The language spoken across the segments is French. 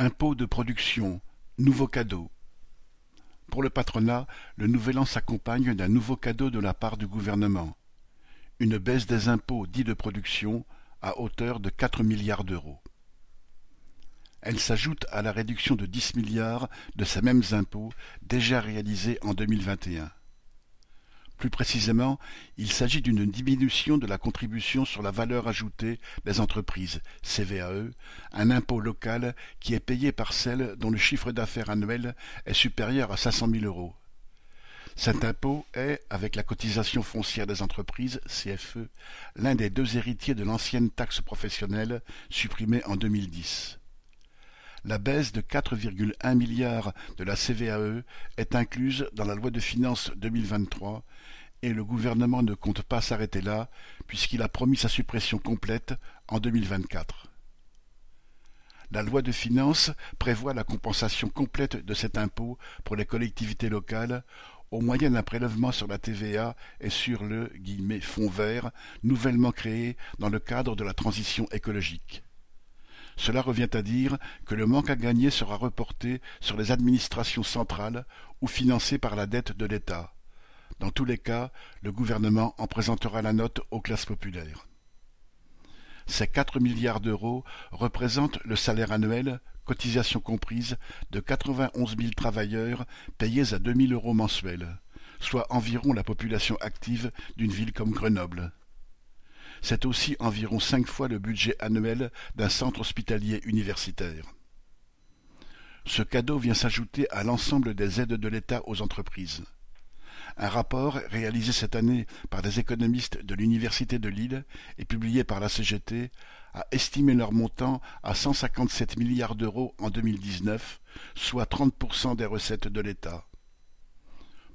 Impôt de production, nouveau cadeau. Pour le patronat, le nouvel an s'accompagne d'un nouveau cadeau de la part du gouvernement. Une baisse des impôts dits de production à hauteur de quatre milliards d'euros. Elle s'ajoute à la réduction de dix milliards de ces mêmes impôts déjà réalisés en 2021. Plus précisément, il s'agit d'une diminution de la contribution sur la valeur ajoutée des entreprises, CVAE, un impôt local qui est payé par celles dont le chiffre d'affaires annuel est supérieur à 500 000 euros. Cet impôt est, avec la cotisation foncière des entreprises, CFE, l'un des deux héritiers de l'ancienne taxe professionnelle supprimée en 2010. La baisse de 4,1 milliards de la CVAE est incluse dans la loi de finances 2023 et le gouvernement ne compte pas s'arrêter là puisqu'il a promis sa suppression complète en 2024. La loi de finances prévoit la compensation complète de cet impôt pour les collectivités locales au moyen d'un prélèvement sur la TVA et sur le « fonds vert » nouvellement créé dans le cadre de la transition écologique. Cela revient à dire que le manque à gagner sera reporté sur les administrations centrales ou financé par la dette de l'État. Dans tous les cas, le gouvernement en présentera la note aux classes populaires. Ces quatre milliards d'euros représentent le salaire annuel, cotisations comprises, de 91 000 travailleurs payés à 2 000 euros mensuels, soit environ la population active d'une ville comme Grenoble. C'est aussi environ cinq fois le budget annuel d'un centre hospitalier universitaire. Ce cadeau vient s'ajouter à l'ensemble des aides de l'État aux entreprises. Un rapport réalisé cette année par des économistes de l'Université de Lille et publié par la CGT a estimé leur montant à 157 milliards d'euros en 2019, soit 30% des recettes de l'État.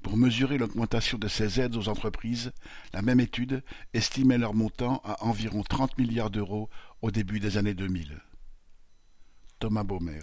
Pour mesurer l'augmentation de ces aides aux entreprises, la même étude estimait leur montant à environ 30 milliards d'euros au début des années 2000. Thomas Baumer